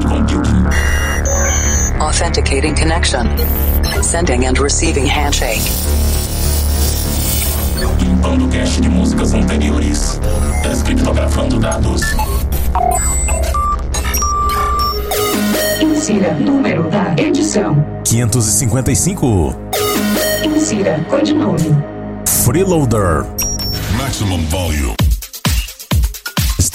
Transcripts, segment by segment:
cloud computing. Authenticating connection. Sending and receiving handshake. Limpando cache de músicas anteriores. Descriptografando dados. Insira número da edição. 555. Insira codinome. Freeloader. Maximum volume.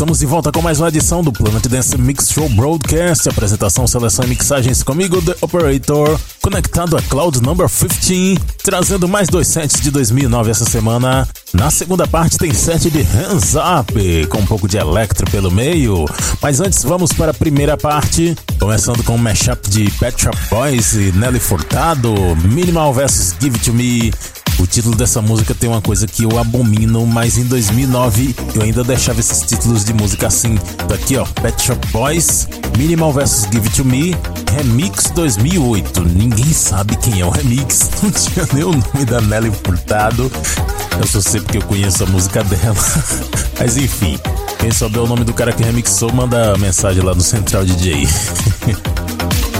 Estamos de volta com mais uma edição do Planet Dance Mix Show Broadcast. Apresentação, seleção e mixagens comigo, The Operator, conectado a Cloud Number 15, trazendo mais dois sets de 2009 essa semana. Na segunda parte tem set de Hands Up, com um pouco de electro pelo meio. Mas antes vamos para a primeira parte, começando com um mashup de Pet Shop Boys e Nelly Furtado, Minimal vs Give It To Me, o título dessa música tem uma coisa que eu abomino, mas em 2009 eu ainda deixava esses títulos de música assim. Daqui ó, Pet Shop Boys, Minimal vs Give It To Me, Remix 2008. Ninguém sabe quem é o remix, não tinha nem o nome da Nelly Furtado. Eu só sei porque eu conheço a música dela. mas enfim, quem souber o nome do cara que remixou, manda mensagem lá no Central DJ.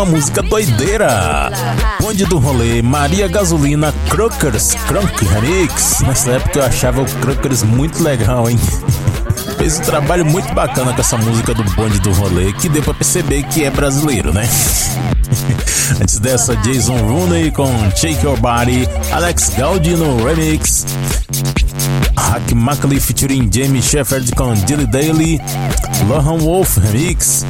parte com a música doideira. Bonde do rolê, Maria Gasolina, Crookers, Crunk Remix. Nessa época eu achava o Crookers muito legal, hein? Fez um trabalho muito bacana com essa música do Bonde do Rolê, que deu pra perceber que é brasileiro, né? Antes dessa, Jason Rooney com Shake Your Body, Alex Gaudi no remix, Hack Mackley featuring Jamie Shepard com Dilly Daly, Lohan Wolf remix,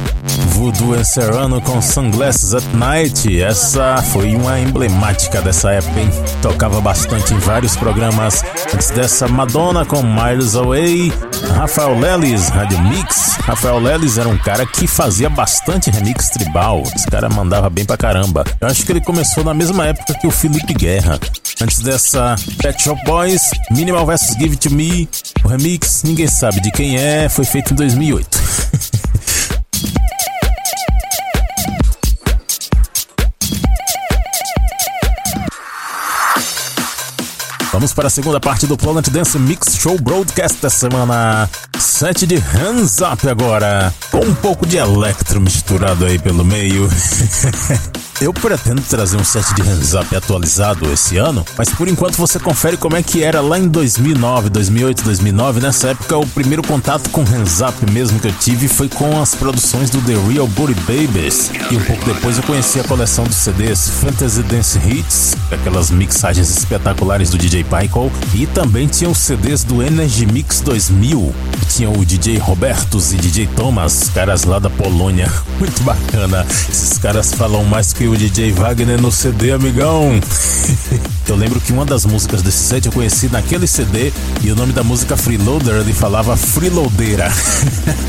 Voodoo and Serrano com Sunglasses at Night. Essa foi uma emblemática dessa época, hein? Tocava bastante em vários programas. Antes dessa, Madonna com Miles Away. Rafael Lelis, Rádio Mix. Rafael Lelis era um cara que fazia bastante remix tribal. Esse cara mandava bem pra caramba. Eu acho que ele começou na mesma época que o Felipe Guerra. Antes dessa, Pet Shop Boys, Minimal vs Give It To Me. O remix, ninguém sabe de quem é, foi feito em 2008. Vamos para a segunda parte do Planet Dance Mix Show Broadcast da semana. Set de Hands Up agora, com um pouco de electro misturado aí pelo meio. Eu pretendo trazer um set de hands up atualizado esse ano, mas por enquanto você confere como é que era lá em 2009, 2008, 2009. Nessa época, o primeiro contato com hands up mesmo que eu tive foi com as produções do The Real Booty Babies. E um pouco depois eu conheci a coleção dos CDs Fantasy Dance Hits, aquelas mixagens espetaculares do DJ Pyco, e também tinha os CDs do Energy Mix 2000, que tinham o DJ Robertos e DJ Thomas, caras lá da Polônia. Muito bacana. Esses caras falam mais que o DJ Wagner no CD, amigão. eu lembro que uma das músicas desse set eu conheci naquele CD e o nome da música Freeloader ele falava Freeloadeira.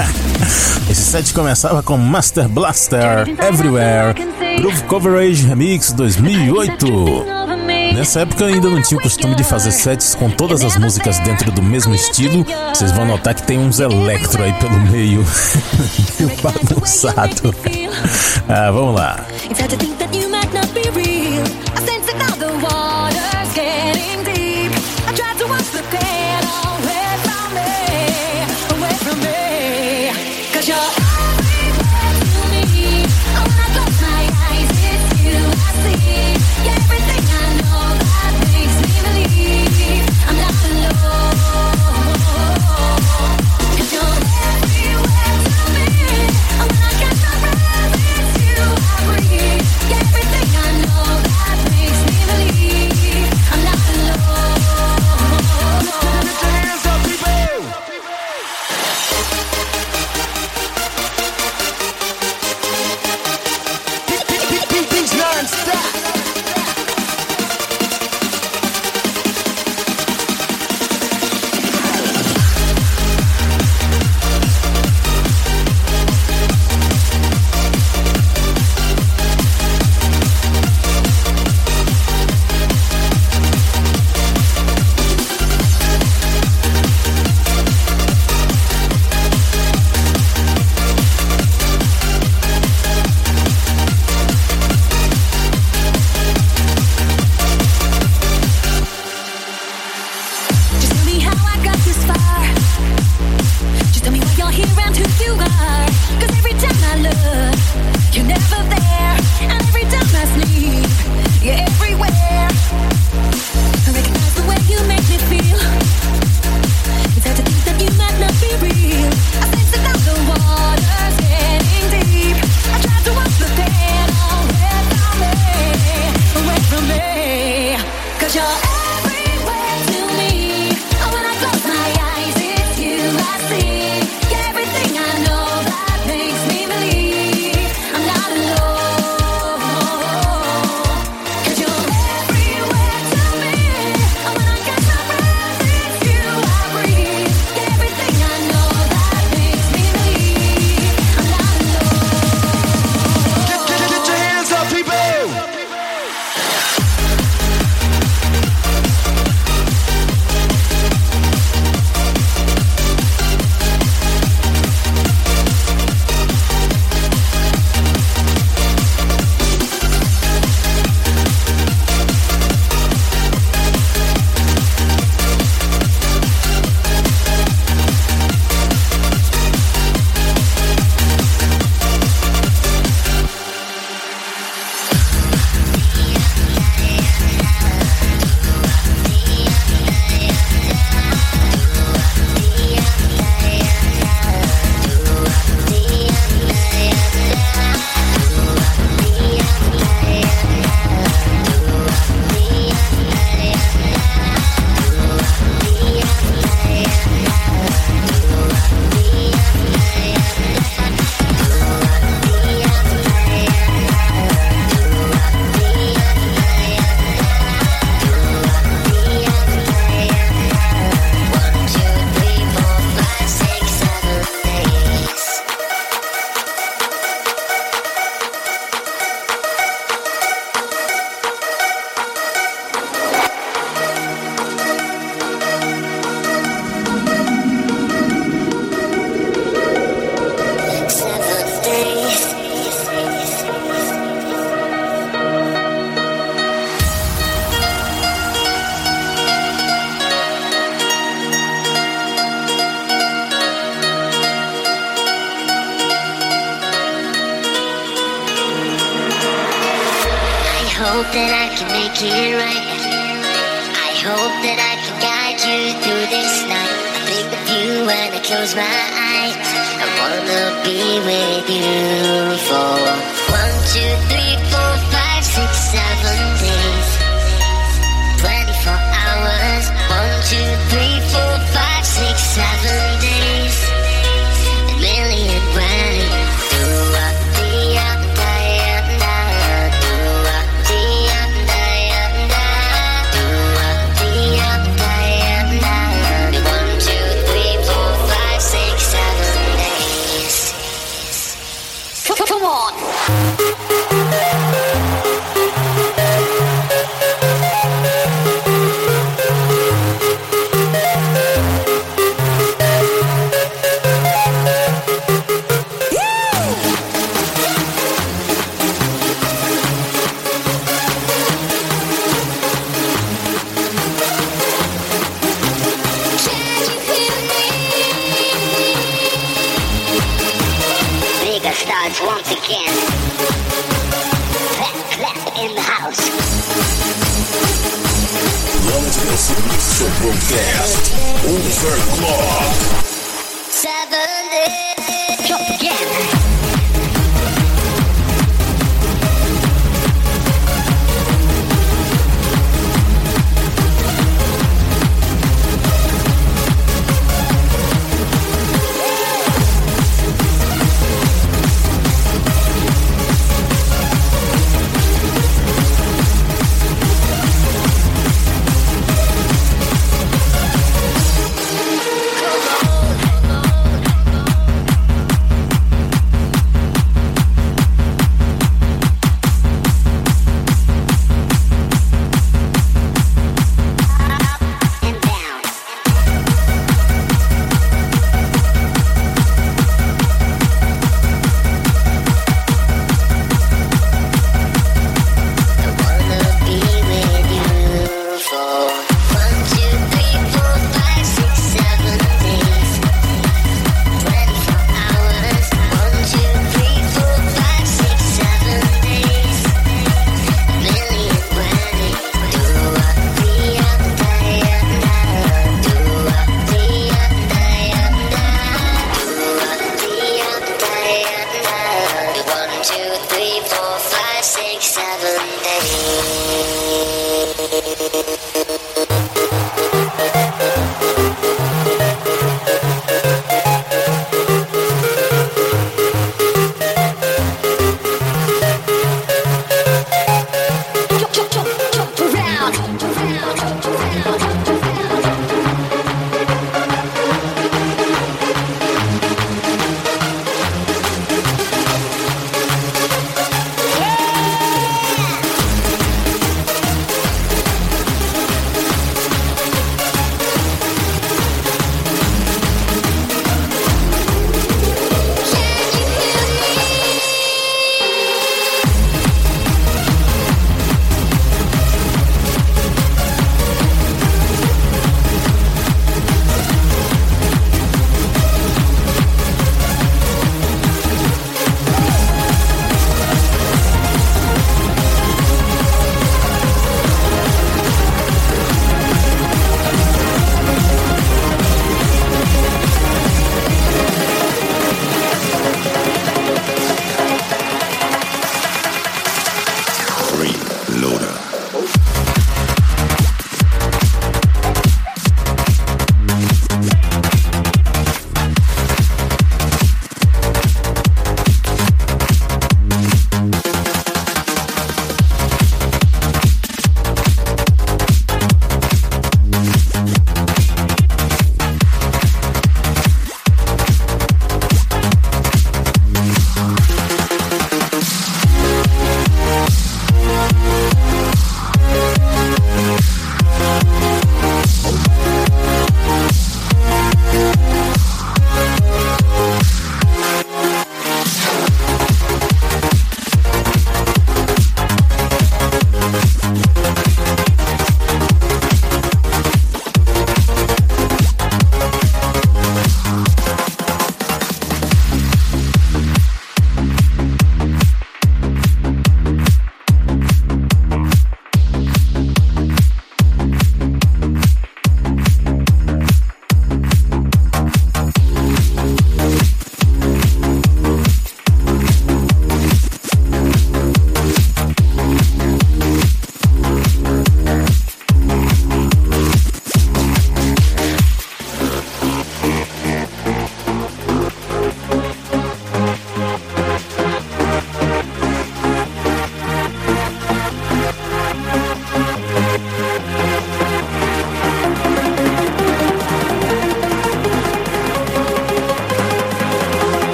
Esse set começava com Master Blaster Everywhere, Groove Coverage Remix 2008. Nessa época eu ainda não tinha o costume de fazer sets com todas as músicas dentro do mesmo estilo. Vocês vão notar que tem uns electro aí pelo meio. Meio bagunçado. ah, vamos lá.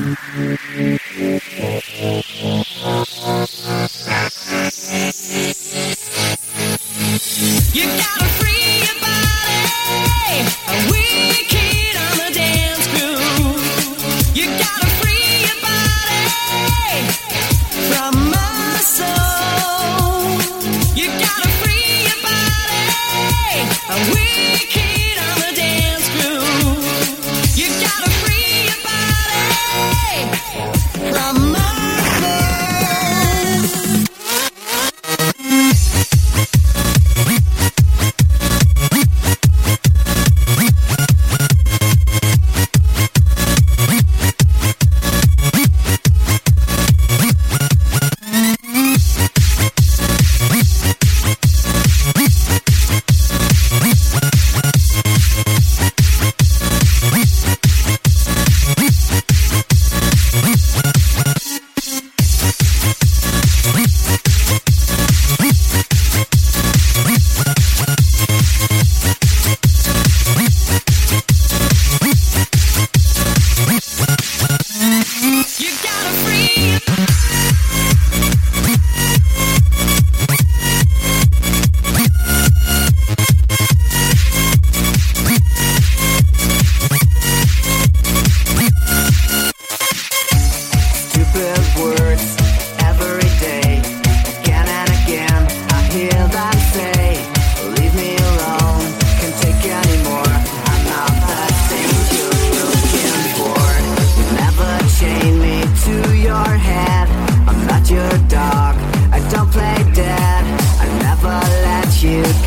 Mm-hmm.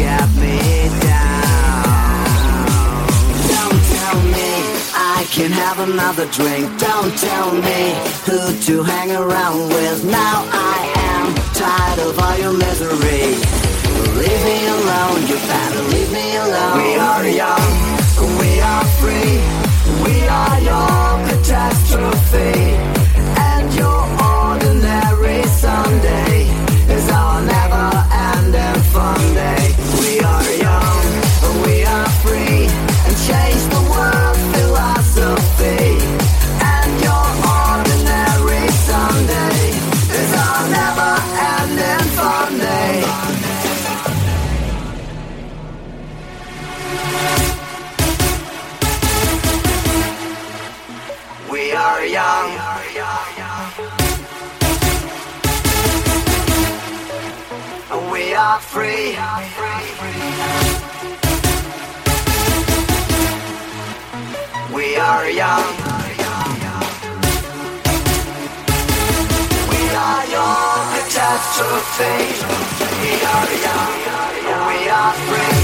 You me down. Don't tell me I can have another drink. Don't tell me who to hang around with. Now I am tired of all your misery. Leave me alone, you better leave me alone. We are young, we are free. We are your catastrophe. And your ordinary Sunday is our never ending fun day. Free. We are young. We are your catastrophe. We are young. We are free.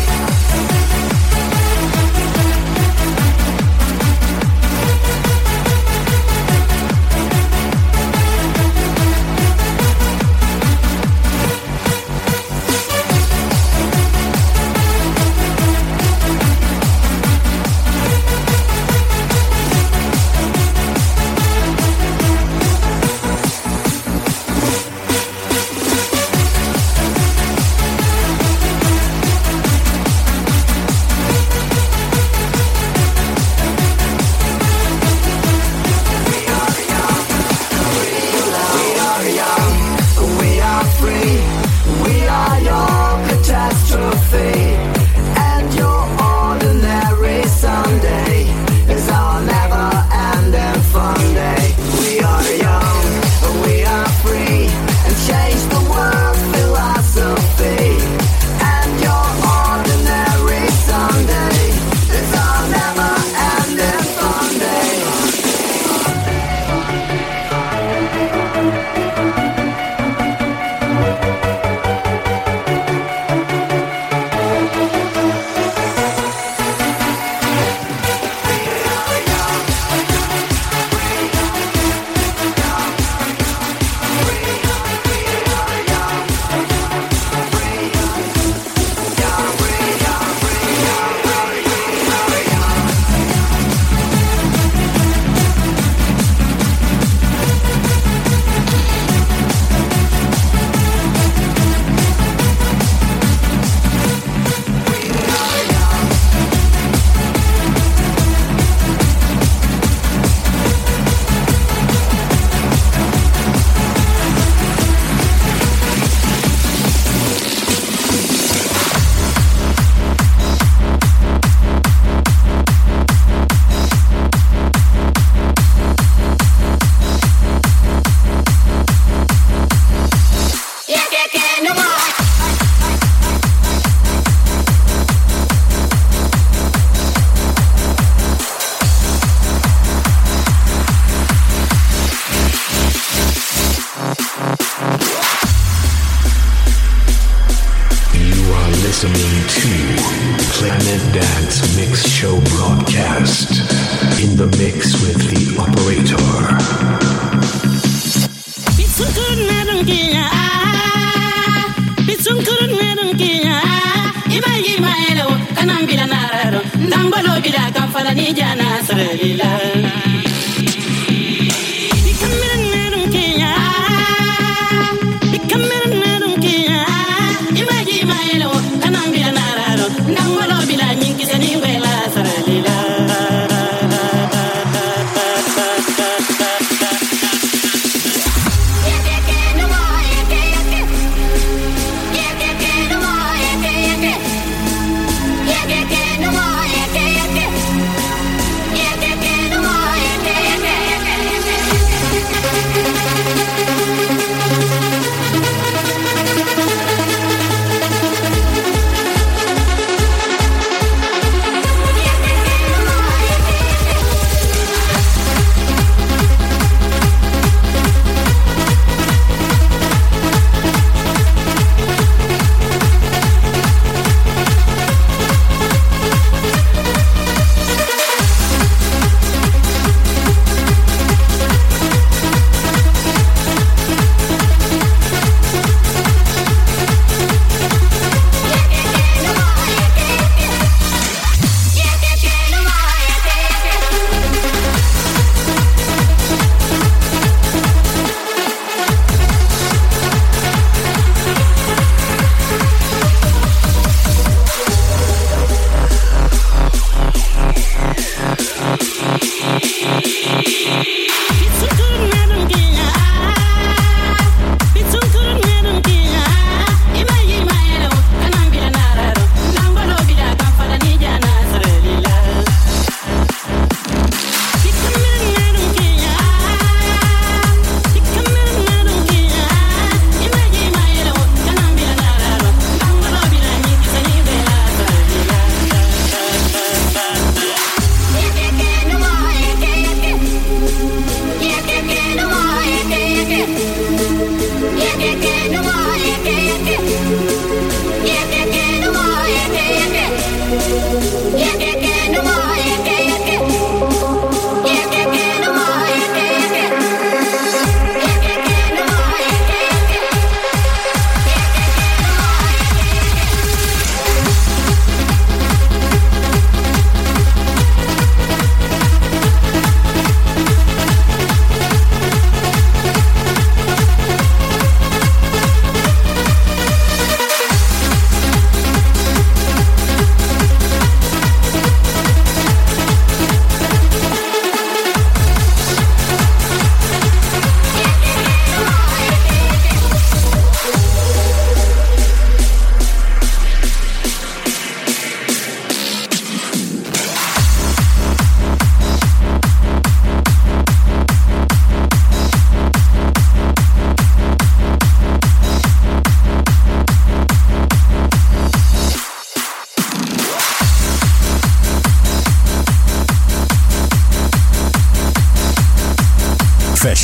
Villa Nazarelila.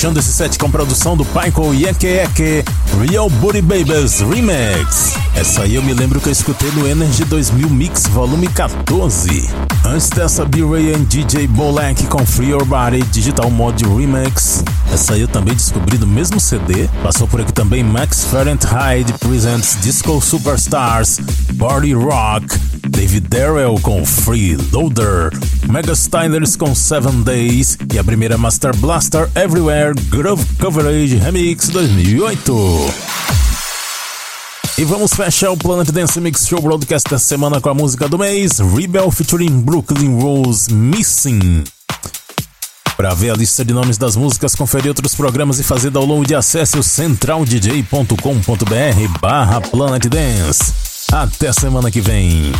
Fechando esse set com produção do Paiko Yeke Yeke, Real Booty Babies Remix. Essa aí eu me lembro que eu escutei no Energy 2000 Mix Volume 14. Antes dessa, B-Ray and DJ Bolek com Free Your Body Digital Mod Remix. Essa aí eu também descobri no mesmo CD. Passou por aqui também Max Fahrenheit Presents Disco Superstars, Body Rock, David Darrell com Free Loader, Mega Stylers com Seven Days e a primeira Master Blaster Everywhere Groove Coverage Remix 2008. E vamos fechar o Planet Dance Mix Show Broadcast da semana com a música do mês, Rebel featuring Brooklyn Rose Missing. Para ver a lista de nomes das músicas, conferir outros programas e fazer download, acesse o centraldj.com.br barra Planet Dance. Até semana que vem.